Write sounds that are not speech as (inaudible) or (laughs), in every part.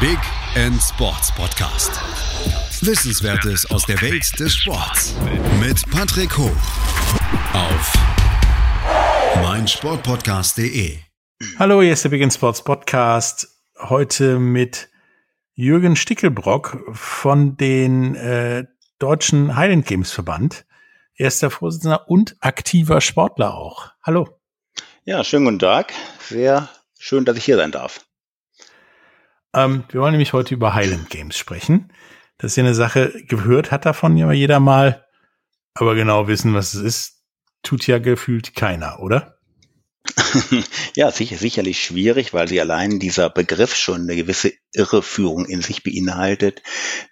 Big End Sports Podcast. Wissenswertes aus der Welt des Sports mit Patrick Hoch auf meinsportpodcast.de. Hallo, hier ist der Big End Sports Podcast. Heute mit Jürgen Stickelbrock von den äh, Deutschen Highland Games Verband. Er ist der Vorsitzender und aktiver Sportler auch. Hallo. Ja, schönen guten Tag. Sehr schön, dass ich hier sein darf. Ähm, wir wollen nämlich heute über Highland Games sprechen. Das ist ja eine Sache, gehört hat davon ja jeder mal, aber genau wissen, was es ist, tut ja gefühlt keiner, oder? (laughs) ja, sicher, sicherlich schwierig, weil sie allein dieser Begriff schon eine gewisse Irreführung in sich beinhaltet.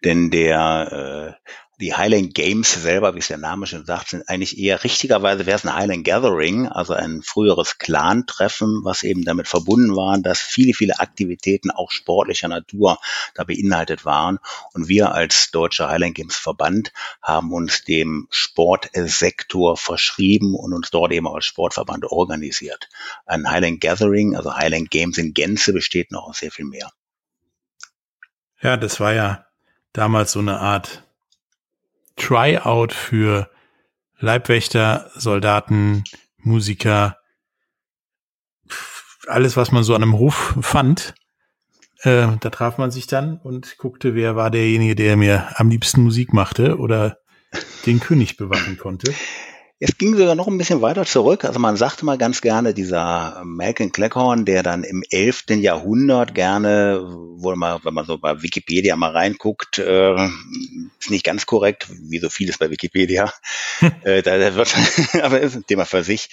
Denn der äh, die Highland Games selber, wie es der Name schon sagt, sind eigentlich eher richtigerweise wäre es ein Highland Gathering, also ein früheres Clan-Treffen, was eben damit verbunden war, dass viele, viele Aktivitäten auch sportlicher Natur da beinhaltet waren. Und wir als Deutscher Highland Games Verband haben uns dem Sportsektor verschrieben und uns dort eben als Sportverband organisiert. Ein Highland Gathering, also Highland Games in Gänze besteht noch aus sehr viel mehr. Ja, das war ja damals so eine Art Tryout für Leibwächter, Soldaten, Musiker, alles, was man so an einem Hof fand. Äh, da traf man sich dann und guckte, wer war derjenige, der mir am liebsten Musik machte oder den König bewachen konnte. Es ging sogar noch ein bisschen weiter zurück. Also man sagte mal ganz gerne, dieser Malcolm Cleckhorn, der dann im 11. Jahrhundert gerne, wohl mal, wenn man so bei Wikipedia mal reinguckt, äh, ist nicht ganz korrekt, wie so vieles bei Wikipedia. (laughs) äh, da, da wird, (laughs) aber ist ein Thema für sich.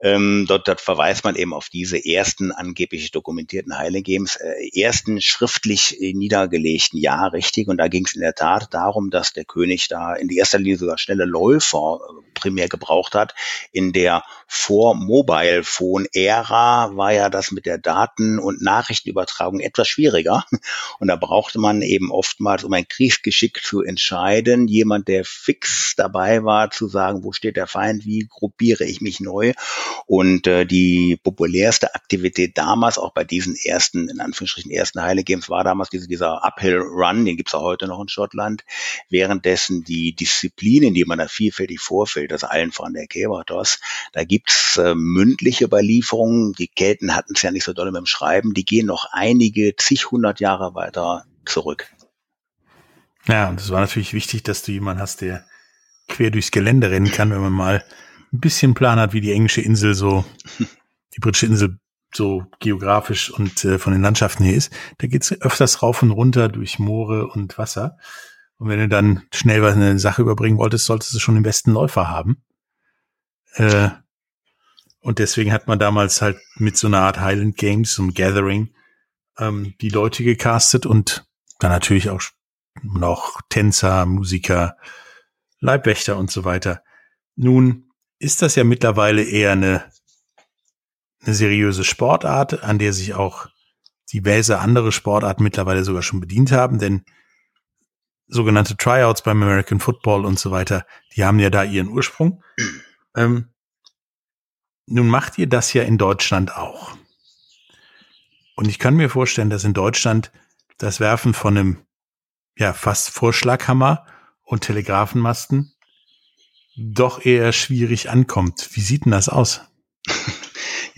Ähm, dort, dort verweist man eben auf diese ersten angeblich dokumentierten Heile Games, äh, ersten schriftlich niedergelegten Jahr, richtig. Und da ging es in der Tat darum, dass der König da in erster Linie sogar schnelle Läufer äh, primär gebraucht hat. In der Vor-Mobile-Phone-Ära war ja das mit der Daten- und Nachrichtenübertragung etwas schwieriger. Und da brauchte man eben oftmals, um ein Kriegsgeschick zu entscheiden, jemand, der fix dabei war, zu sagen, wo steht der Feind, wie gruppiere ich mich neu. Und äh, die populärste Aktivität damals, auch bei diesen ersten, in Anführungsstrichen ersten Heile Games, war damals diese, dieser Uphill Run, den gibt's auch heute noch in Schottland, währenddessen die Disziplinen, die man da vielfältig vorfällt, das allen voran der Kebatos, da gibt's äh, mündliche Überlieferungen, die Kelten hatten es ja nicht so doll mit dem Schreiben, die gehen noch einige zig hundert Jahre weiter zurück. Ja, und es war natürlich wichtig, dass du jemanden hast, der quer durchs Gelände rennen kann, wenn man mal ein bisschen Plan hat, wie die englische Insel so, die britische Insel so geografisch und äh, von den Landschaften hier ist, da geht's öfters rauf und runter durch Moore und Wasser. Und wenn du dann schnell was eine Sache überbringen wolltest, solltest du schon den besten Läufer haben. Äh, und deswegen hat man damals halt mit so einer Art Highland Games, so einem Gathering, ähm, die Leute gecastet und dann natürlich auch noch Tänzer, Musiker, Leibwächter und so weiter. Nun ist das ja mittlerweile eher eine, eine seriöse Sportart, an der sich auch diverse andere Sportarten mittlerweile sogar schon bedient haben, denn sogenannte Tryouts beim American Football und so weiter, die haben ja da ihren Ursprung. (clears throat) Ähm, nun macht ihr das ja in Deutschland auch. Und ich kann mir vorstellen, dass in Deutschland das Werfen von einem ja fast Vorschlaghammer und Telegrafenmasten doch eher schwierig ankommt. Wie sieht denn das aus? (laughs)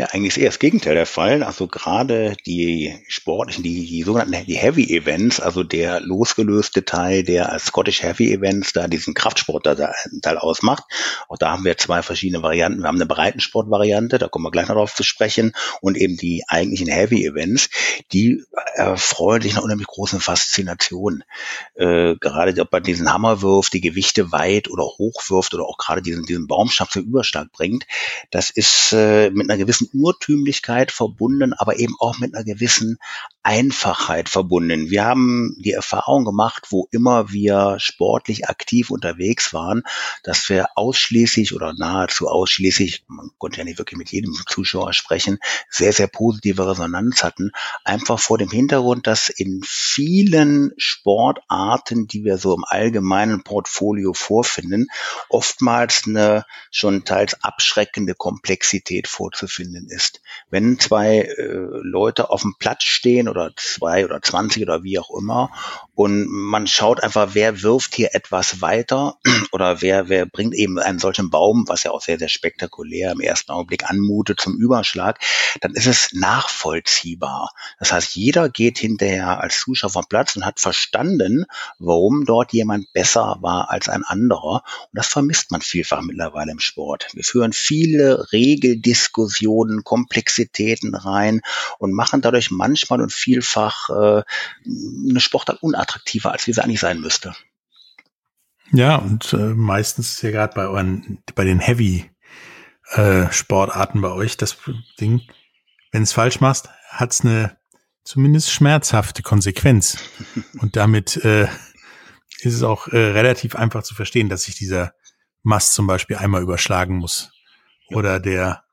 Ja, eigentlich ist eher das Gegenteil der Fall. Also gerade die sportlichen, die, die sogenannten die Heavy Events, also der losgelöste Teil, der als Scottish Heavy Events da diesen Kraftsportteil ausmacht. Auch da haben wir zwei verschiedene Varianten. Wir haben eine Breitensportvariante, da kommen wir gleich noch drauf zu sprechen, und eben die eigentlichen Heavy Events, die erfreuen sich einer unheimlich großen Faszination. Äh, gerade ob man diesen Hammer wirft, die Gewichte weit oder hoch wirft oder auch gerade diesen, diesen Baumstab zum Überschlag bringt, das ist äh, mit einer gewissen Urtümlichkeit verbunden, aber eben auch mit einer gewissen Einfachheit verbunden. Wir haben die Erfahrung gemacht, wo immer wir sportlich aktiv unterwegs waren, dass wir ausschließlich oder nahezu ausschließlich, man konnte ja nicht wirklich mit jedem Zuschauer sprechen, sehr, sehr positive Resonanz hatten, einfach vor dem Hintergrund, dass in vielen Sportarten, die wir so im allgemeinen Portfolio vorfinden, oftmals eine schon teils abschreckende Komplexität vorzufinden ist. Wenn zwei äh, Leute auf dem Platz stehen oder zwei oder zwanzig oder wie auch immer und man schaut einfach, wer wirft hier etwas weiter (clears throat) oder wer, wer bringt eben einen solchen Baum, was ja auch sehr, sehr spektakulär im ersten Augenblick anmutet zum Überschlag, dann ist es nachvollziehbar. Das heißt, jeder geht hinterher als Zuschauer vom Platz und hat verstanden, warum dort jemand besser war als ein anderer. Und das vermisst man vielfach mittlerweile im Sport. Wir führen viele Regeldiskussionen, Komplexitäten rein und machen dadurch manchmal und vielfach äh, eine Sportart unattraktiver, als wie sie eigentlich sein müsste. Ja, und äh, meistens ist ja gerade bei euren, bei den Heavy äh, Sportarten bei euch das Ding, wenn es falsch machst, hat's eine zumindest schmerzhafte Konsequenz. (laughs) Und damit äh, ist es auch äh, relativ einfach zu verstehen, dass sich dieser Mast zum Beispiel einmal überschlagen muss. Oder der,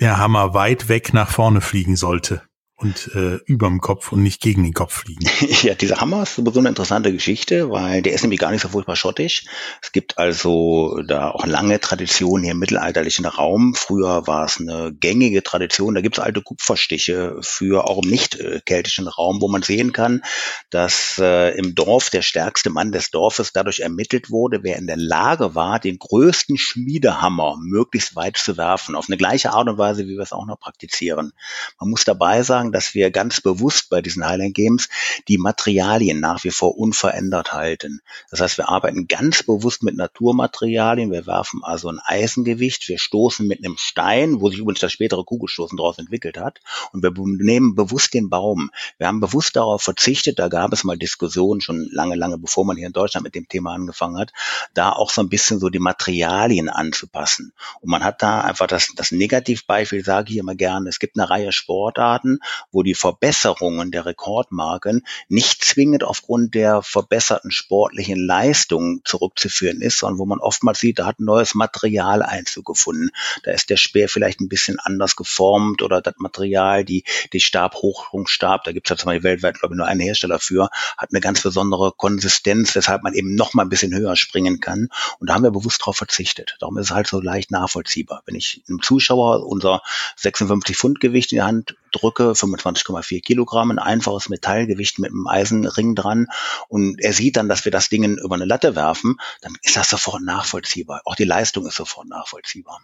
der Hammer weit weg nach vorne fliegen sollte und äh, überm Kopf und nicht gegen den Kopf fliegen. (laughs) Ja, dieser Hammer ist so eine interessante Geschichte, weil der ist nämlich gar nicht so furchtbar schottisch. Es gibt also da auch lange Tradition hier im mittelalterlichen Raum. Früher war es eine gängige Tradition, da gibt es alte Kupferstiche für auch im nicht äh, keltischen Raum, wo man sehen kann, dass äh, im Dorf der stärkste Mann des Dorfes dadurch ermittelt wurde, wer in der Lage war, den größten Schmiedehammer möglichst weit zu werfen, auf eine gleiche Art und Weise, wie wir es auch noch praktizieren. Man muss dabei sagen, sagen, dass wir ganz bewusst bei diesen Highland Games die Materialien nach wie vor unverändert halten. Das heißt, wir arbeiten ganz bewusst mit Naturmaterialien. Wir werfen also ein Eisengewicht. Wir stoßen mit einem Stein, wo sich übrigens das spätere Kugelstoßen daraus entwickelt hat. Und wir nehmen bewusst den Baum. Wir haben bewusst darauf verzichtet. Da gab es mal Diskussionen schon lange, lange bevor man hier in Deutschland mit dem Thema angefangen hat, da auch so ein bisschen so die Materialien anzupassen. Und man hat da einfach das, das Negativbeispiel, sage ich immer gerne. Es gibt eine Reihe Sportarten, wo die Verbesserungen der Rekordmarken nicht zwingend aufgrund der verbesserten sportlichen Leistung zurückzuführen ist, sondern wo man oftmals sieht, da hat ein neues Material Einzug gefunden. Da ist der Speer vielleicht ein bisschen anders geformt oder das Material, die, die Stabhochsprungstab, da gibt es ja zum Beispiel weltweit, glaube ich, nur einen Hersteller für, hat eine ganz besondere Konsistenz, weshalb man eben noch mal ein bisschen höher springen kann. Und da haben wir bewusst darauf verzichtet. Darum ist es halt so leicht nachvollziehbar. Wenn ich einem Zuschauer unser 56 Pfund Gewicht in die Hand drücke, 25,4 Kilogramm, ein einfaches Metallgewicht mit einem Eisenring dran und er sieht dann, dass wir das Ding über eine Latte werfen, dann ist das sofort nachvollziehbar. Auch die Leistung ist sofort nachvollziehbar.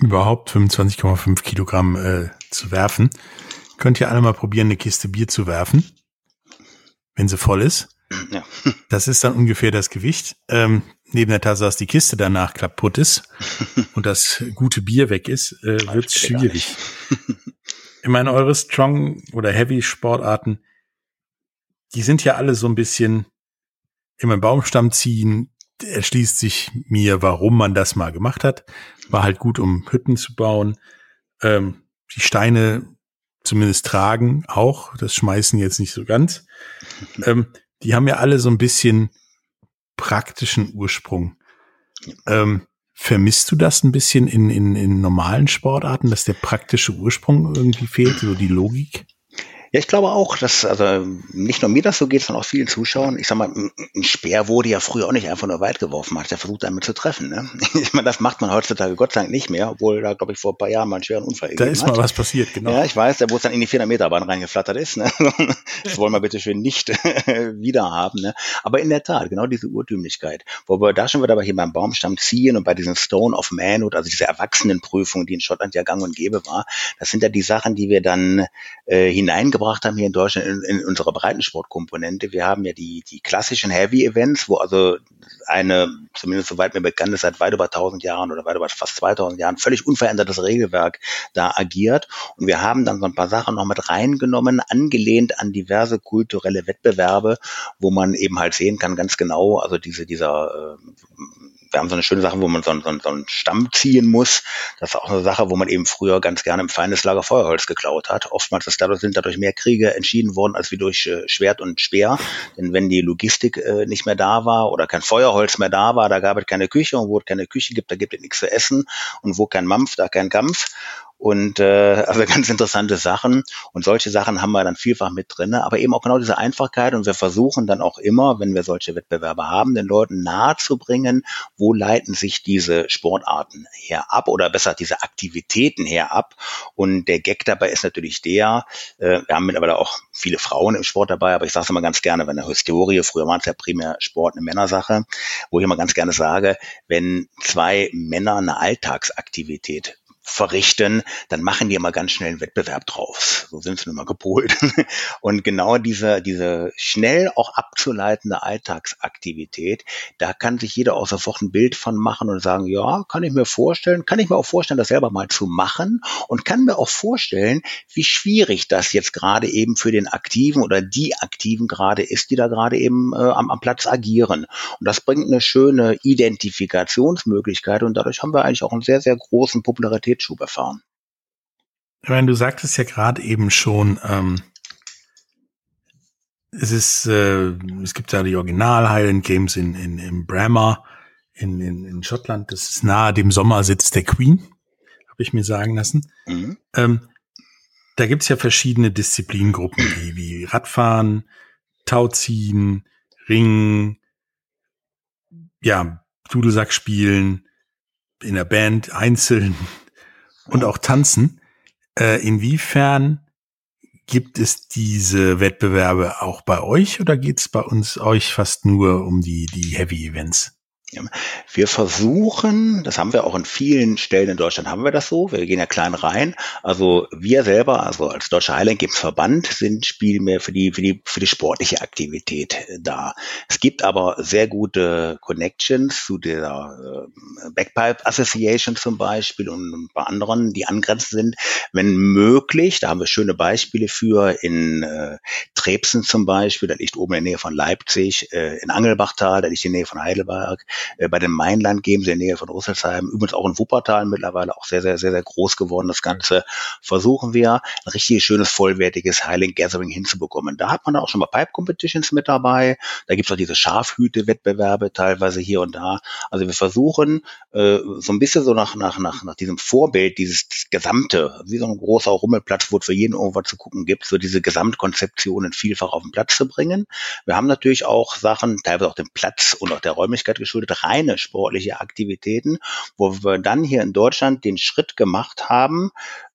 Überhaupt 25,5 Kilogramm äh, zu werfen. Könnt ihr alle mal probieren, eine Kiste Bier zu werfen, wenn sie voll ist. Ja. (laughs) Das ist dann ungefähr das Gewicht. Ähm, neben der Tatsache, dass die Kiste danach kaputt ist (laughs) und das gute Bier weg ist, äh, wird es schwierig. (laughs) Ich meine, eure Strong oder Heavy Sportarten, die sind ja alle so ein bisschen immer im Baumstamm ziehen. Erschließt sich mir, warum man das mal gemacht hat. War halt gut, um Hütten zu bauen. Ähm, die Steine zumindest tragen auch. Das schmeißen jetzt nicht so ganz. Ähm, die haben ja alle so ein bisschen praktischen Ursprung. Ähm, vermisst du das ein bisschen in, in, in normalen Sportarten, dass der praktische Ursprung irgendwie fehlt, so die Logik? Ja, ich glaube auch, dass also nicht nur mir das so geht, sondern auch vielen Zuschauern. Ich sag mal, ein Speer wurde ja früher auch nicht einfach nur weit geworfen, man hat ja versucht, damit zu treffen. Ne? (laughs) Ich meine, das macht man heutzutage Gott sei Dank nicht mehr, obwohl da, glaube ich, vor ein paar Jahren mal einen schweren Unfall Da ist mal was passiert, genau. Ja, ich weiß, der wo es dann in die 400 Meter Bahn reingeflattert ist. Ne? (laughs) Das wollen wir bitte schön nicht (laughs) wieder haben. Ne? Aber in der Tat, genau diese Urtümlichkeit. Wo wir da schon wieder hier beim Baumstamm ziehen und bei diesen Stone of Manhood, also diese Erwachsenenprüfung, die in Schottland ja gang und gäbe war, das sind ja die Sachen, die wir dann äh, hineingebracht gebracht haben hier in Deutschland in, in unserer Breitensportkomponente. Wir haben ja die, die klassischen Heavy Events, wo also eine, zumindest soweit mir bekannt ist, seit weit über 1000 Jahren oder weit über fast 2000 Jahren völlig unverändertes Regelwerk da agiert. Und wir haben dann so ein paar Sachen noch mit reingenommen, angelehnt an diverse kulturelle Wettbewerbe, wo man eben halt sehen kann, ganz genau, also diese, dieser, äh, wir haben so eine schöne Sache, wo man so, so, so einen Stamm ziehen muss. Das ist auch eine Sache, wo man eben früher ganz gerne im Feindeslager Feuerholz geklaut hat. Oftmals ist dadurch, sind dadurch mehr Kriege entschieden worden, als wie durch äh, Schwert und Speer. Denn wenn die Logistik äh, nicht mehr da war oder kein Feuerholz mehr da war, da gab es keine Küche und wo es keine Küche gibt, da gibt es nichts zu essen und wo kein Mampf, da kein Kampf. Und äh, (laughs) also ganz interessante Sachen. Und solche Sachen haben wir dann vielfach mit drinne, aber eben auch genau diese Einfachkeit. Und wir versuchen dann auch immer, wenn wir solche Wettbewerbe haben, den Leuten nahezubringen, wo leiten sich diese Sportarten her ab oder besser diese Aktivitäten her ab. Und der Gag dabei ist natürlich der, äh, wir haben mittlerweile auch viele Frauen im Sport dabei, aber ich sage es immer ganz gerne, wenn eine Historie, früher war es ja primär Sport eine Männersache, wo ich immer ganz gerne sage, wenn zwei Männer eine Alltagsaktivität verrichten, dann machen die immer ganz schnell einen Wettbewerb drauf. So sind sie nun mal gepolt. (laughs) Und genau diese, diese schnell auch abzuleitende Alltagsaktivität, da kann sich jeder auch sofort ein Bild von machen und sagen, ja, kann ich mir vorstellen, kann ich mir auch vorstellen, das selber mal zu machen und kann mir auch vorstellen, wie schwierig das jetzt gerade eben für den Aktiven oder die Aktiven gerade ist, die da gerade eben äh, am, am Platz agieren. Und das bringt eine schöne Identifikationsmöglichkeit und dadurch haben wir eigentlich auch einen sehr, sehr großen Popularität Qualitätsschub erfahren. Ich meine, du sagtest ja gerade eben schon, ähm, es ist, äh, es gibt ja die Original Highland Games in, in, in Brammer in, in, in Schottland. Das ist nahe dem Sommersitz der Queen, habe ich mir sagen lassen. Mhm. Ähm, da gibt's ja verschiedene Disziplinengruppen, wie, wie Radfahren, Tauziehen, Ringen, ja, Dudelsack spielen, in der Band, einzeln, und auch tanzen. Äh, inwiefern gibt es diese Wettbewerbe auch bei euch oder geht es bei uns euch fast nur um die, die Heavy Events? Wir versuchen, das haben wir auch in vielen Stellen in Deutschland haben wir das so, wir gehen ja klein rein. Also wir selber, also als Deutscher Highland Games Verband, sind Spiel mehr für die, für die, für die sportliche Aktivität äh, da. Es gibt aber sehr gute Connections zu der äh, Backpipe Association zum Beispiel und bei anderen, die angrenzend sind. Wenn möglich, da haben wir schöne Beispiele für in äh, Trebsen zum Beispiel, da liegt oben in der Nähe von Leipzig, äh, in Angelbachtal, da liegt in der Nähe von Heidelberg, bei den Mainland Games in der Nähe von Rüsselsheim, übrigens auch in Wuppertal mittlerweile auch sehr, sehr, sehr, sehr groß geworden. Das Ganze versuchen wir, ein richtig schönes, vollwertiges Highland Gathering hinzubekommen. Da hat man auch schon mal Pipe Competitions mit dabei. Da gibt es auch diese Schafhüte-Wettbewerbe teilweise hier und da. Also wir versuchen äh, so ein bisschen so nach, nach, nach, nach diesem Vorbild, dieses gesamte, wie so ein großer Rummelplatz, wo es für jeden irgendwas zu gucken gibt, so diese Gesamtkonzeptionen vielfach auf den Platz zu bringen. Wir haben natürlich auch Sachen, teilweise auch den Platz und auch der Räumlichkeit geschuldet, reine sportliche Aktivitäten, wo wir dann hier in Deutschland den Schritt gemacht haben,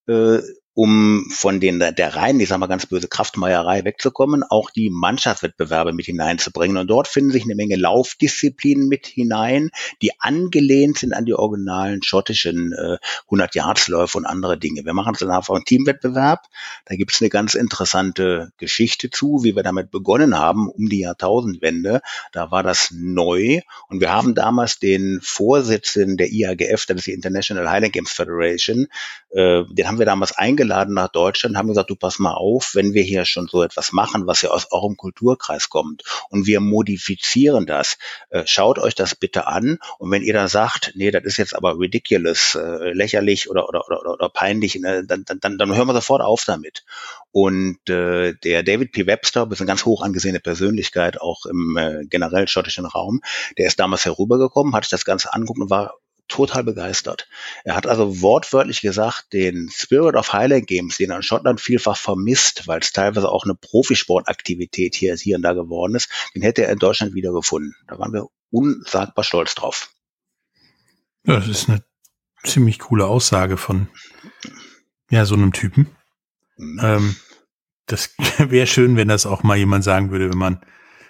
äh, um von den, der reinen, ich sag mal ganz böse Kraftmeierei wegzukommen, auch die Mannschaftswettbewerbe mit hineinzubringen. Und dort finden sich eine Menge Laufdisziplinen mit hinein, die angelehnt sind an die originalen schottischen äh, 100-Yards-Läufe und andere Dinge. Wir machen es dann einfach einen Teamwettbewerb. Da gibt es eine ganz interessante Geschichte zu, wie wir damit begonnen haben, um die Jahrtausendwende. Da war das neu. Und wir haben damals den Vorsitzenden der IAGF, das ist die International Highland Games Federation, äh, den haben wir damals eingeladen eingeladen nach Deutschland, haben gesagt, du pass mal auf, wenn wir hier schon so etwas machen, was ja aus eurem Kulturkreis kommt und wir modifizieren das, äh, schaut euch das bitte an und wenn ihr dann sagt, nee, das ist jetzt aber ridiculous, äh, lächerlich oder, oder, oder, oder peinlich, ne, dann, dann, dann, dann hören wir sofort auf damit. Und äh, der David P. Webster, ist eine ganz hoch angesehene Persönlichkeit, auch im äh, generell schottischen Raum, der ist damals herübergekommen, hat sich das Ganze angeguckt und war total begeistert. Er hat also wortwörtlich gesagt, den Spirit of Highland Games, den er in Schottland vielfach vermisst, weil es teilweise auch eine Profisportaktivität hier, hier und da geworden ist, den hätte er in Deutschland wiedergefunden. Da waren wir unsagbar stolz drauf. Ja, das ist eine ziemlich coole Aussage von ja, so einem Typen. Mhm. Ähm, das (laughs) wäre schön, wenn das auch mal jemand sagen würde, wenn man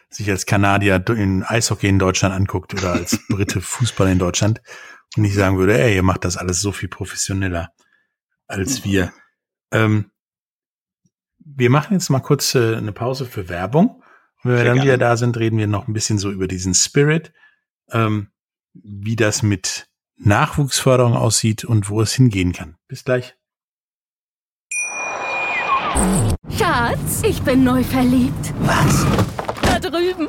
sich als Kanadier in Eishockey in Deutschland anguckt oder als Brite Fußball in Deutschland und ich sagen würde, ey, ihr macht das alles so viel professioneller als wir. Ähm, wir machen jetzt mal kurz äh, eine Pause für Werbung. Und wenn wir dann gerne. wieder da sind, reden wir noch ein bisschen so über diesen Spirit, ähm, wie das mit Nachwuchsförderung aussieht und wo es hingehen kann. Bis gleich. Schatz, ich bin neu verliebt. Was?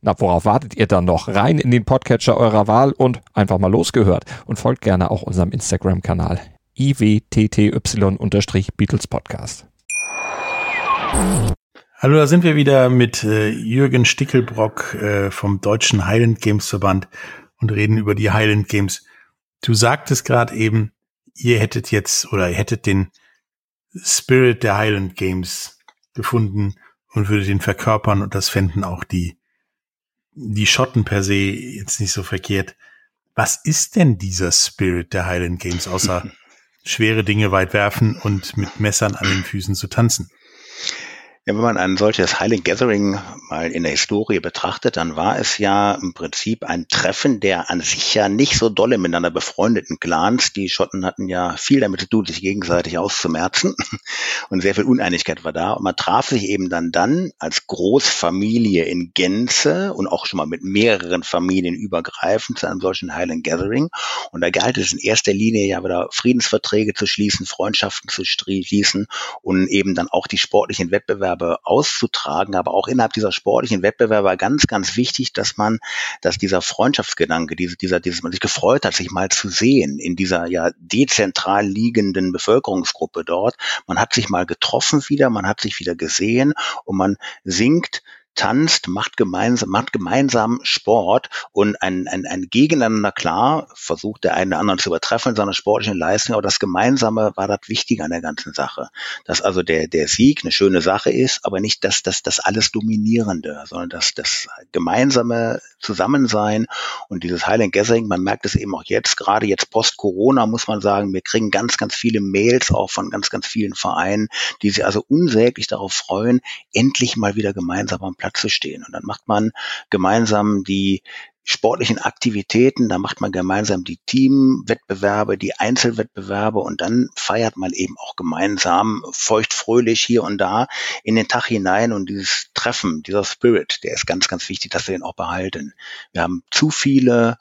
Na, worauf wartet ihr dann noch? Rein in den Podcatcher eurer Wahl und einfach mal losgehört. Und folgt gerne auch unserem Instagram-Kanal iwtty-Beatles Podcast. Hallo, da sind wir wieder mit äh, Jürgen Stickelbrock äh, vom Deutschen Highland Games Verband und reden über die Highland Games. Du sagtest gerade eben, ihr hättet jetzt oder ihr hättet den Spirit der Highland Games gefunden und würdet ihn verkörpern und das fänden auch die, die Schotten per se jetzt nicht so verkehrt. Was ist denn dieser Spirit der Highland Games, außer (laughs) schwere Dinge weit werfen und mit Messern an den Füßen zu tanzen? Ja, wenn man ein solches Highland Gathering mal in der Historie betrachtet, dann war es ja im Prinzip ein Treffen der an sich ja nicht so dolle miteinander befreundeten Clans. Die Schotten hatten ja viel damit zu tun, sich gegenseitig auszumerzen (laughs) und sehr viel Uneinigkeit war da. Und man traf sich eben dann dann als Großfamilie in Gänze und auch schon mal mit mehreren Familien übergreifend zu einem solchen Highland Gathering. Und da galt es in erster Linie ja wieder Friedensverträge zu schließen, Freundschaften zu schließen und eben dann auch die sportlichen Wettbewerbe Wettbewerbe auszutragen, aber auch innerhalb dieser sportlichen Wettbewerbe ganz, ganz wichtig, dass man, dass dieser Freundschaftsgedanke, diese, dieser, dieses man sich gefreut hat, sich mal zu sehen in dieser ja dezentral liegenden Bevölkerungsgruppe dort. Man hat sich mal getroffen wieder, man hat sich wieder gesehen und man singt tanzt, macht gemeinsam, macht gemeinsam Sport und ein, ein, ein Gegeneinander, klar, versucht der eine anderen zu übertreffen in seiner sportlichen Leistung, aber das Gemeinsame war das Wichtige an der ganzen Sache. Dass also der, der Sieg eine schöne Sache ist, aber nicht das, das, das alles Dominierende, sondern das, das gemeinsame Zusammensein und dieses Highland Gathering, man merkt es eben auch jetzt, gerade jetzt post-Corona muss man sagen, wir kriegen ganz, ganz viele Mails auch von ganz, ganz vielen Vereinen, die sich also unsäglich darauf freuen, endlich mal wieder gemeinsam am Platz zu stehen. Und dann macht man gemeinsam die sportlichen Aktivitäten, da macht man gemeinsam die Teamwettbewerbe, die Einzelwettbewerbe und dann feiert man eben auch gemeinsam feuchtfröhlich hier und da in den Tag hinein und dieses Treffen, dieser Spirit, der ist ganz, ganz wichtig, dass wir den auch behalten. Wir haben zu viele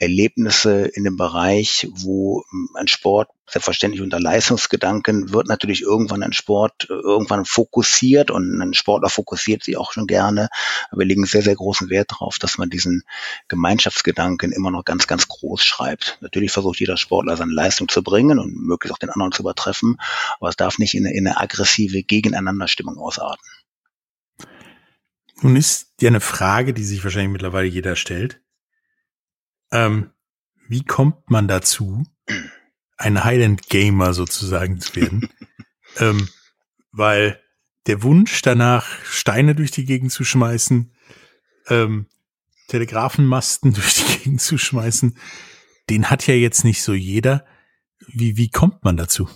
Erlebnisse in dem Bereich, wo ein Sport selbstverständlich unter Leistungsgedanken wird natürlich irgendwann ein Sport äh, irgendwann fokussiert und ein Sportler fokussiert sich auch schon gerne. Aber wir legen sehr, sehr großen Wert darauf, dass man diesen Gemeinschaftsgedanken immer noch ganz, ganz groß schreibt. Natürlich versucht jeder Sportler seine Leistung zu bringen und möglichst auch den anderen zu übertreffen, aber es darf nicht in eine, in eine aggressive Gegeneinanderstimmung ausarten. Nun ist ja eine Frage, die sich wahrscheinlich mittlerweile jeder stellt. Ähm, wie kommt man dazu, ein Highland Gamer sozusagen zu werden? (laughs) ähm, weil der Wunsch danach, Steine durch die Gegend zu schmeißen, ähm, Telegrafenmasten (laughs) durch die Gegend zu schmeißen, den hat ja jetzt nicht so jeder. Wie, wie kommt man dazu?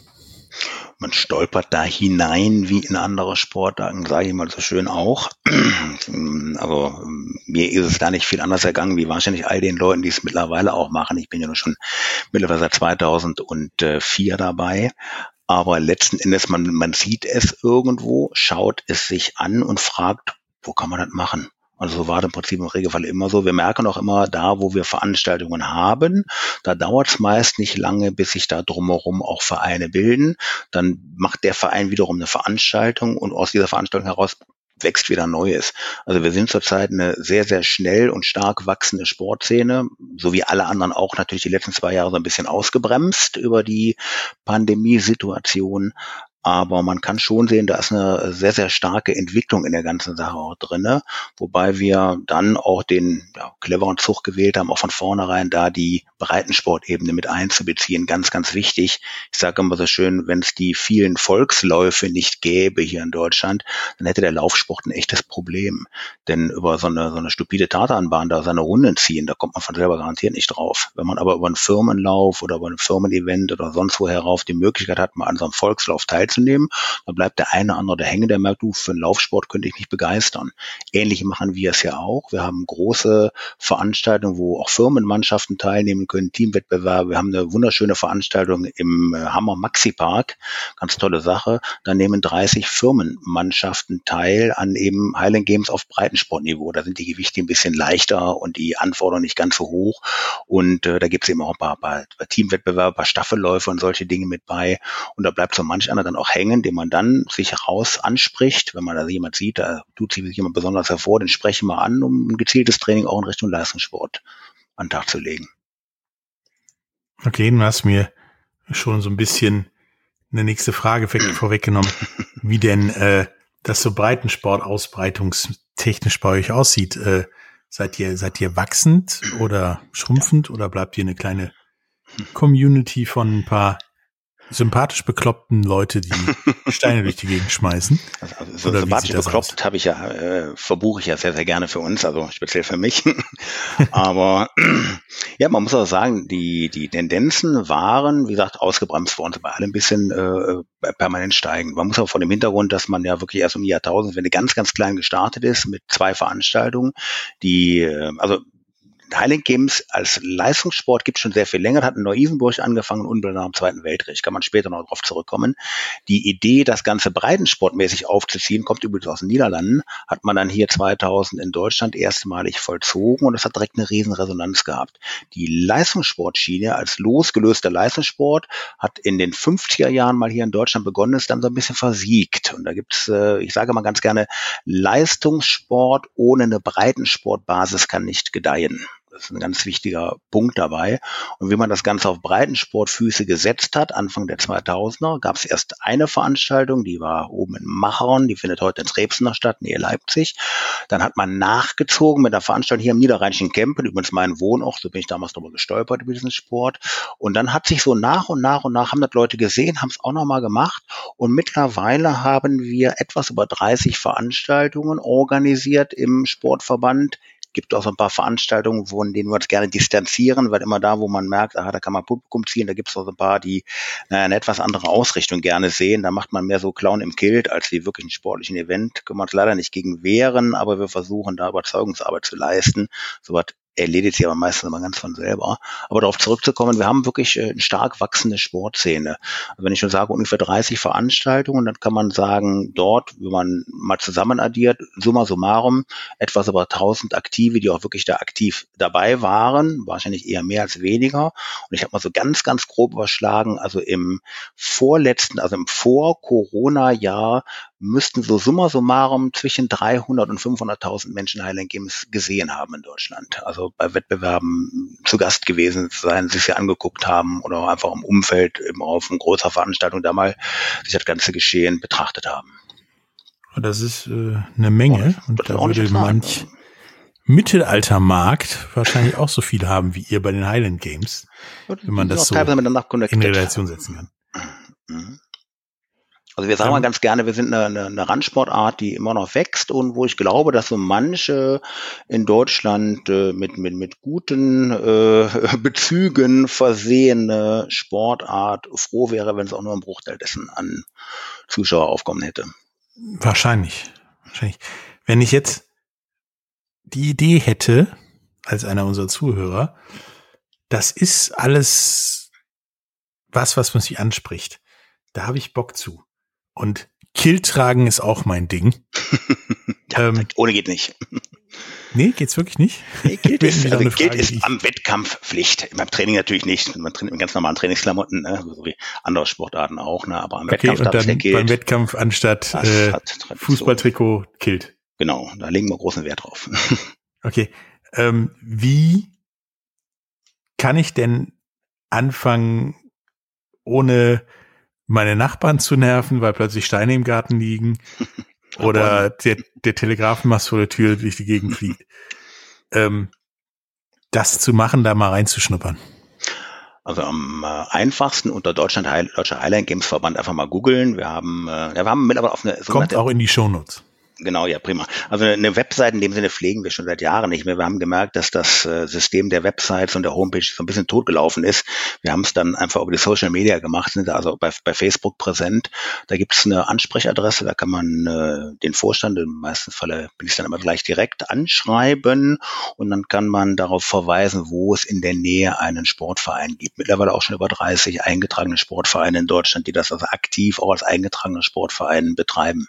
Man stolpert da hinein wie in andere Sportarten, sage ich mal so schön auch. (clears throat) Also mir ist es da nicht viel anders ergangen, wie wahrscheinlich all den Leuten, die es mittlerweile auch machen. Ich bin ja nur schon mittlerweile seit 2004 dabei. Aber letzten Endes, man, man sieht es irgendwo, schaut es sich an und fragt, wo kann man das machen? Also so war das im Prinzip im Regelfall immer so. Wir merken auch immer da, wo wir Veranstaltungen haben, da dauert es meist nicht lange, bis sich da drumherum auch Vereine bilden. Dann macht der Verein wiederum eine Veranstaltung und aus dieser Veranstaltung heraus wächst wieder Neues. Also wir sind zurzeit eine sehr, sehr schnell und stark wachsende Sportszene, so wie alle anderen auch natürlich die letzten zwei Jahre so ein bisschen ausgebremst über die Pandemiesituation. Aber man kann schon sehen, da ist eine sehr, sehr starke Entwicklung in der ganzen Sache auch drinne, wobei wir dann auch den ja, cleveren Zug gewählt haben, auch von vornherein da die Breitensportebene mit einzubeziehen. Ganz, ganz wichtig. Ich sage immer so schön, wenn es die vielen Volksläufe nicht gäbe hier in Deutschland, dann hätte der Laufsport ein echtes Problem. Denn über so eine, so eine stupide Tatanbahn da seine Runden ziehen, da kommt man von selber garantiert nicht drauf. Wenn man aber über einen Firmenlauf oder über ein Firmenevent oder sonst wo herauf die Möglichkeit hat, mal an so einem Volkslauf teilzunehmen, teilzunehmen. Dann bleibt der eine oder andere hängen, der merkt, du, für einen Laufsport könnte ich mich begeistern. Ähnlich machen wir es ja auch. Wir haben große Veranstaltungen, wo auch Firmenmannschaften teilnehmen können, Teamwettbewerbe. Wir haben eine wunderschöne Veranstaltung im äh, Hammer Maxi Park. Ganz tolle Sache. Da nehmen 30 Firmenmannschaften teil an eben Highland Games auf Breitensportniveau. Da sind die Gewichte ein bisschen leichter und die Anforderungen nicht ganz so hoch. Und äh, da gibt es eben auch ein paar, paar, Teamwettbewerbe, paar Staffelläufe und solche Dinge mit bei. Und da bleibt so manch einer dann auch hängen, den man dann sich raus anspricht, wenn man da jemand sieht, da tut sich jemand besonders hervor, den sprechen wir an, um ein gezieltes Training auch in Richtung Leistungssport an den Tag zu legen. Okay, du hast mir schon so ein bisschen eine nächste Frage (clears throat) vorweggenommen, wie denn äh, das so Breitensport ausbreitungstechnisch bei euch aussieht. Äh, seid ihr seid ihr wachsend oder schrumpfend oder bleibt ihr eine kleine Community von ein paar sympathisch bekloppten Leute, die (laughs) Steine durch die Gegend schmeißen. Also, also so sympathisch bekloppt habe ich ja, äh, verbuche ich ja sehr, sehr gerne für uns, also speziell für mich. (laughs) Aber ja, man muss auch sagen, die, die Tendenzen waren, wie gesagt, ausgebremst uns bei allem ein bisschen äh, permanent steigen. Man muss auch vor dem Hintergrund, dass man ja wirklich erst um Jahrtausend, wenn ganz, ganz klein gestartet ist, mit zwei Veranstaltungen, die, äh, also Highland Games als Leistungssport gibt schon sehr viel länger, hat in Neu-Isenburg angefangen, unmittelbar im Zweiten Weltkrieg, kann man später noch darauf zurückkommen. Die Idee, das Ganze breitensportmäßig aufzuziehen, kommt übrigens aus den Niederlanden, hat man dann hier 2000 in Deutschland erstmalig vollzogen und das hat direkt eine riesen Resonanz gehabt. Die Leistungssportschiene als losgelöster Leistungssport hat in den 50er Jahren mal hier in Deutschland begonnen, ist dann so ein bisschen versiegt. Und da gibt's, äh, ich sage mal ganz gerne, Leistungssport ohne eine Breitensportbasis kann nicht gedeihen. Das ist ein ganz wichtiger Punkt dabei. Und wie man das Ganze auf Breitensportfüße gesetzt hat, Anfang der 2000er, gab es erst eine Veranstaltung, die war oben in Machern, die findet heute in Trebsener statt, nähe Leipzig. Dann hat man nachgezogen mit einer Veranstaltung hier im Niederrheinischen Kempen, übrigens mein Wohnort, so bin ich damals darüber gestolpert über diesen Sport. Und dann hat sich so nach und nach und nach, haben das Leute gesehen, haben es auch nochmal gemacht. Und mittlerweile haben wir etwas über 30 Veranstaltungen organisiert im Sportverband gibt auch so ein paar Veranstaltungen, von denen wir uns gerne distanzieren, weil immer da, wo man merkt, aha, da kann man Publikum ziehen, da gibt es auch so ein paar, die naja, eine etwas andere Ausrichtung gerne sehen. Da macht man mehr so Clown im Kilt als wie wirklich ein sportlichen Event. Können wir uns leider nicht gegen wehren, aber wir versuchen da Überzeugungsarbeit zu leisten. So was erledigt sich aber meistens immer ganz von selber. Aber darauf zurückzukommen, wir haben wirklich äh, eine stark wachsende Sportszene. Also wenn ich schon sage, ungefähr 30 Veranstaltungen, dann kann man sagen, dort, wenn man mal zusammen addiert, summa summarum, etwas über 1000 Aktive, die auch wirklich da aktiv dabei waren, wahrscheinlich eher mehr als weniger. Und ich habe mal so ganz, ganz grob überschlagen, also im vorletzten, also im Vor-Corona-Jahr müssten so summa summarum zwischen 300 und 500.000 Menschen Highland Games gesehen haben in Deutschland. Also bei Wettbewerben zu Gast gewesen sein, sich sie angeguckt haben oder einfach im Umfeld eben auf einer großer Veranstaltung da mal sich das ganze Geschehen betrachtet haben. Das ist äh, eine Menge und, und da würde manch Mittelaltermarkt wahrscheinlich auch so viel haben wie ihr bei den Highland Games, wenn man das so in Relation setzen kann. Mhm. Also wir sagen mal ganz gerne, wir sind eine, eine, eine Randsportart, die immer noch wächst und wo ich glaube, dass so manche in Deutschland äh, mit, mit, mit guten äh, (laughs) Bezügen versehene Sportart froh wäre, wenn es auch nur ein Bruchteil dessen an Zuschaueraufkommen hätte. Wahrscheinlich. Wahrscheinlich. Wenn ich jetzt die Idee hätte, als einer unserer Zuhörer, das ist alles was, was man sich anspricht. Da habe ich Bock zu. Und Kill tragen ist auch mein Ding. (laughs) ja, ähm, ohne geht nicht. (laughs) Nee, geht's wirklich nicht? Nee, gilt (laughs) ist, also gilt ist am Wettkampf Pflicht. Beim Training natürlich nicht. Man trainiert mit ganz normalen Trainingsklamotten, ne? so wie andere Sportarten auch, ne? aber am okay, Wettkampf und dann gilt, beim Wettkampf anstatt äh, Fußballtrikot killt. Genau, da legen wir großen Wert drauf. okay, ähm, wie kann ich denn anfangen, ohne meine Nachbarn zu nerven, weil plötzlich Steine im Garten liegen (laughs) oder der, der Telegrafenmast vor der Tür durch die Gegend fliegt. (laughs) Ähm, das zu machen, da mal reinzuschnuppern. Also am äh, einfachsten unter Deutschland Heil, Deutscher Highland Games Verband einfach mal googeln. Wir haben, äh, ja, wir haben mittlerweile auf eine Kommt auch in die Shownotes. Genau, ja, prima. Also eine Website in dem Sinne pflegen wir schon seit Jahren nicht mehr. Wir haben gemerkt, dass das äh, System der Websites und der Homepage so ein bisschen totgelaufen ist. Wir haben es dann einfach über die Social Media gemacht, sind also bei, bei Facebook präsent. Da gibt es eine Ansprechadresse, da kann man äh, den Vorstand, im meisten Falle bin ich dann immer gleich direkt anschreiben und dann kann man darauf verweisen, wo es in der Nähe einen Sportverein gibt. Mittlerweile auch schon über 30 eingetragene Sportvereine in Deutschland, die das also aktiv auch als eingetragene Sportverein betreiben.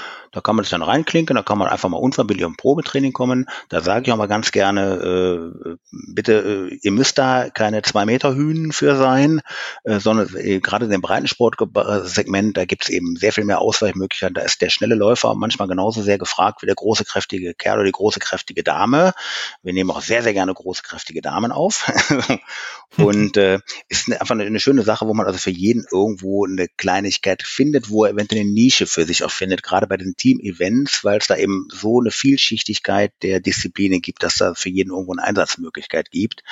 Da kann man sich dann reinklinken, da kann man einfach mal unverbindlich im Probetraining kommen. Da sage ich auch mal ganz gerne, äh, bitte, äh, ihr müsst da keine zwei Meter Hühnen für sein, äh, sondern äh, gerade in dem Breitensportsegment, da gibt es eben sehr viel mehr Ausweichmöglichkeiten. Da ist der schnelle Läufer manchmal genauso sehr gefragt wie der große, kräftige Kerl oder die große, kräftige Dame. Wir nehmen auch sehr, sehr gerne große, kräftige Damen auf. (laughs) Und äh, ist einfach eine, eine schöne Sache, wo man also für jeden irgendwo eine Kleinigkeit findet, wo er eventuell eine Nische für sich auch findet, gerade bei den Team-Events, weil es da eben so eine Vielschichtigkeit der Disziplinen gibt, dass da für jeden irgendwo eine Einsatzmöglichkeit gibt.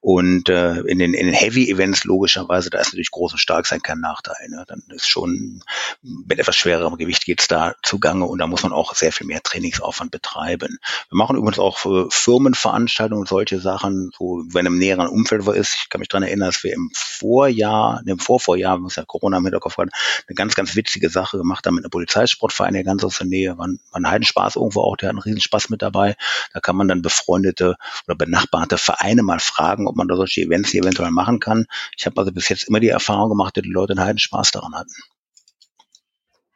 Und äh, in den, in den Heavy-Events logischerweise, da ist natürlich groß und stark sein kein Nachteil. Ne? Dann ist schon mit etwas schwererem Gewicht geht's da zugange und da muss man auch sehr viel mehr Trainingsaufwand betreiben. Wir machen übrigens auch für Firmenveranstaltungen und solche Sachen, so wenn im näheren Umfeld wo ist. Ich kann mich dran erinnern, dass wir im Vorjahr, im Vorvorjahr, muss ja Corona im Hinterkopf haben, eine ganz, ganz witzige Sache gemacht haben mit einem Polizeisportverein, der ganz aus der Nähe. War, war ein Heidenspaß irgendwo auch, der hat einen Riesenspaß mit dabei. Da kann man dann befreundete oder benachbarte Vereine mal fragen, ob man da solche Events eventuell machen kann. Ich habe also bis jetzt immer die Erfahrung gemacht, dass die Leute einen Heidenspaß daran hatten.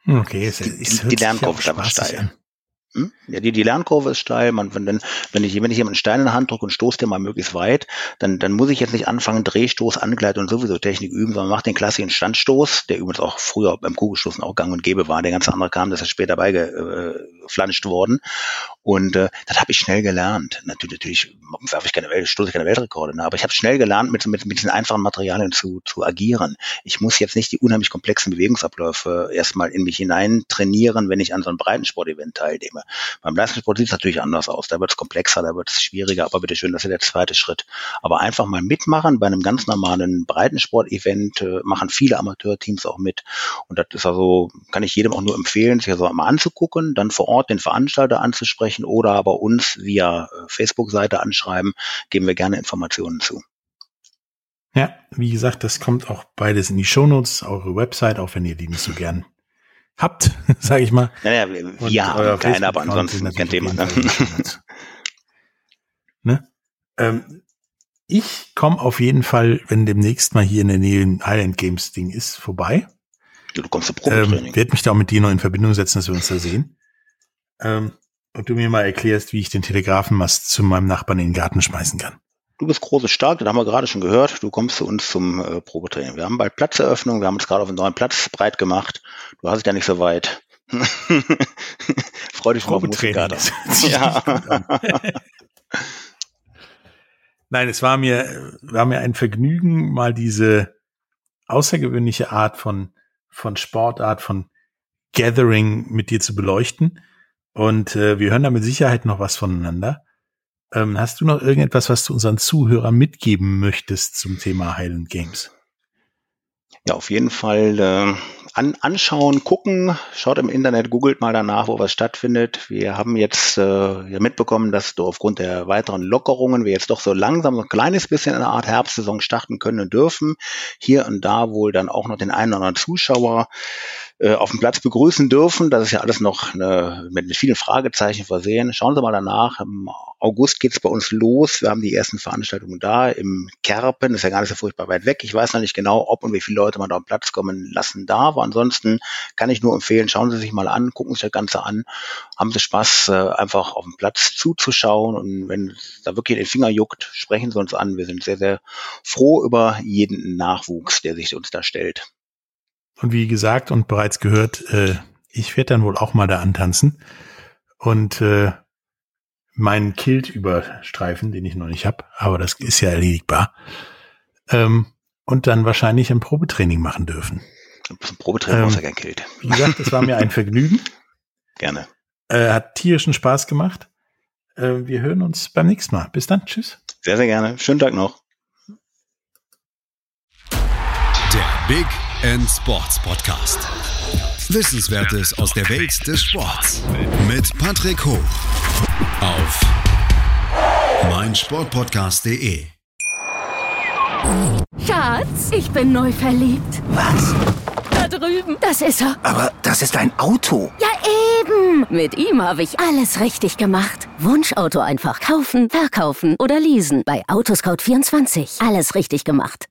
Okay, es, Die, es die, die Lernkurve steil. an. Hm? Ja, die, die Lernkurve ist steil. Man, wenn, wenn ich, wenn ich jemanden Stein in die Hand drücke und stoße den mal möglichst weit, dann, dann muss ich jetzt nicht anfangen, Drehstoß, Angleitung und sowieso Technik üben, sondern mache den klassischen Standstoß, der übrigens auch früher beim Kugelstoßen auch gang und gäbe war. Der ganz andere kam, das ist später beigeflanscht worden. Und äh, das habe ich schnell gelernt. Natürlich, natürlich werfe ich keine stoße keine Weltrekorde, ne? aber ich habe schnell gelernt, mit, mit, mit diesen einfachen Materialien zu, zu agieren. Ich muss jetzt nicht die unheimlich komplexen Bewegungsabläufe erstmal in mich hinein trainieren, wenn ich an so einem Breitensport-Event teilnehme. Beim Leistungssport sieht es natürlich anders aus. Da wird es komplexer, da wird es schwieriger, aber bitteschön, das ist der zweite Schritt. Aber einfach mal mitmachen bei einem ganz normalen Breitensport-Event, äh, machen viele Amateurteams auch mit. Und das ist also, kann ich jedem auch nur empfehlen, sich also mal anzugucken, dann vor Ort den Veranstalter anzusprechen oder aber uns via äh, Facebook-Seite anschreiben, geben wir gerne Informationen zu. Ja, wie gesagt, das kommt auch beides in die Shownotes, eure Website, auch wenn ihr die nicht so gern habt, (laughs) sage ich mal. Naja, wir, wir haben keine, aber ansonsten kein Thema. Shownotes. (laughs) ne? ähm, ich komme auf jeden Fall, wenn demnächst mal hier in der Nähe ein Highland Games Ding ist, vorbei. Du, du kommst zu Ähm, Probetraining. werde mich da auch mit dir noch in Verbindung setzen, dass wir uns da sehen. Ähm, und du mir mal erklärst, wie ich den Telegrafenmast zu meinem Nachbarn in den Garten schmeißen kann. Du bist groß und stark, das haben wir gerade schon gehört. Du kommst zu uns zum äh, Probetraining. Wir haben bald Platzeröffnung, wir haben uns gerade auf einen neuen Platz breit gemacht. Du hast es ja nicht so weit. (laughs) Freu dich schon Probetraining. Ja. Nein, es war mir, war mir ein Vergnügen, mal diese außergewöhnliche Art von, von Sportart, von Gathering mit dir zu beleuchten. Und äh, wir hören da mit Sicherheit noch was voneinander. Ähm, hast du noch irgendetwas, was du unseren Zuhörern mitgeben möchtest zum Thema Highland Games? Ja, auf jeden Fall äh, an, anschauen, gucken, schaut im Internet, googelt mal danach, wo was stattfindet. Wir haben jetzt äh, ja mitbekommen, dass du aufgrund der weiteren Lockerungen wir jetzt doch so langsam so ein kleines bisschen in einer Art Herbstsaison starten können und dürfen. Hier und da wohl dann auch noch den einen oder anderen Zuschauer äh, auf dem Platz begrüßen dürfen. Das ist ja alles noch eine, mit, mit vielen Fragezeichen versehen. Schauen Sie mal danach. Im August geht's bei uns los. Wir haben die ersten Veranstaltungen da im Kerpen. Ist ja gar nicht so furchtbar weit weg. Ich weiß noch nicht genau, ob und wie viele Leute man da am Platz kommen lassen darf. Ansonsten kann ich nur empfehlen, schauen Sie sich mal an, gucken sich das Ganze an. Haben Sie Spaß, äh, einfach auf dem Platz zuzuschauen. Und wenn da wirklich den Finger juckt, sprechen Sie uns an. Wir sind sehr, sehr froh über jeden Nachwuchs, der sich uns da stellt. Und wie gesagt und bereits gehört, äh, ich werde dann wohl auch mal da antanzen und äh, meinen Kilt überstreifen, den ich noch nicht habe, aber das ist ja erledigbar. Ähm, und dann wahrscheinlich ein Probetraining machen dürfen. Zum Probetraining Ähm, brauchst du ja kein Kilt. Wie gesagt, es war mir ein (laughs) Vergnügen, Gerne. äh, hat tierischen Spaß gemacht. Äh, wir hören uns beim nächsten Mal. Bis dann, tschüss. Sehr, sehr gerne. Schönen Tag noch. Big End Sports Podcast. Wissenswertes aus der Welt des Sports mit Patrick Hoch auf meinsportpodcast.de. Schatz, ich bin neu verliebt. Was? Da drüben. Das ist er. Aber das ist ein Auto. Ja, eben. Mit ihm habe ich alles richtig gemacht. Wunschauto einfach kaufen, verkaufen oder leasen. Bei Autoscout24. Alles richtig gemacht.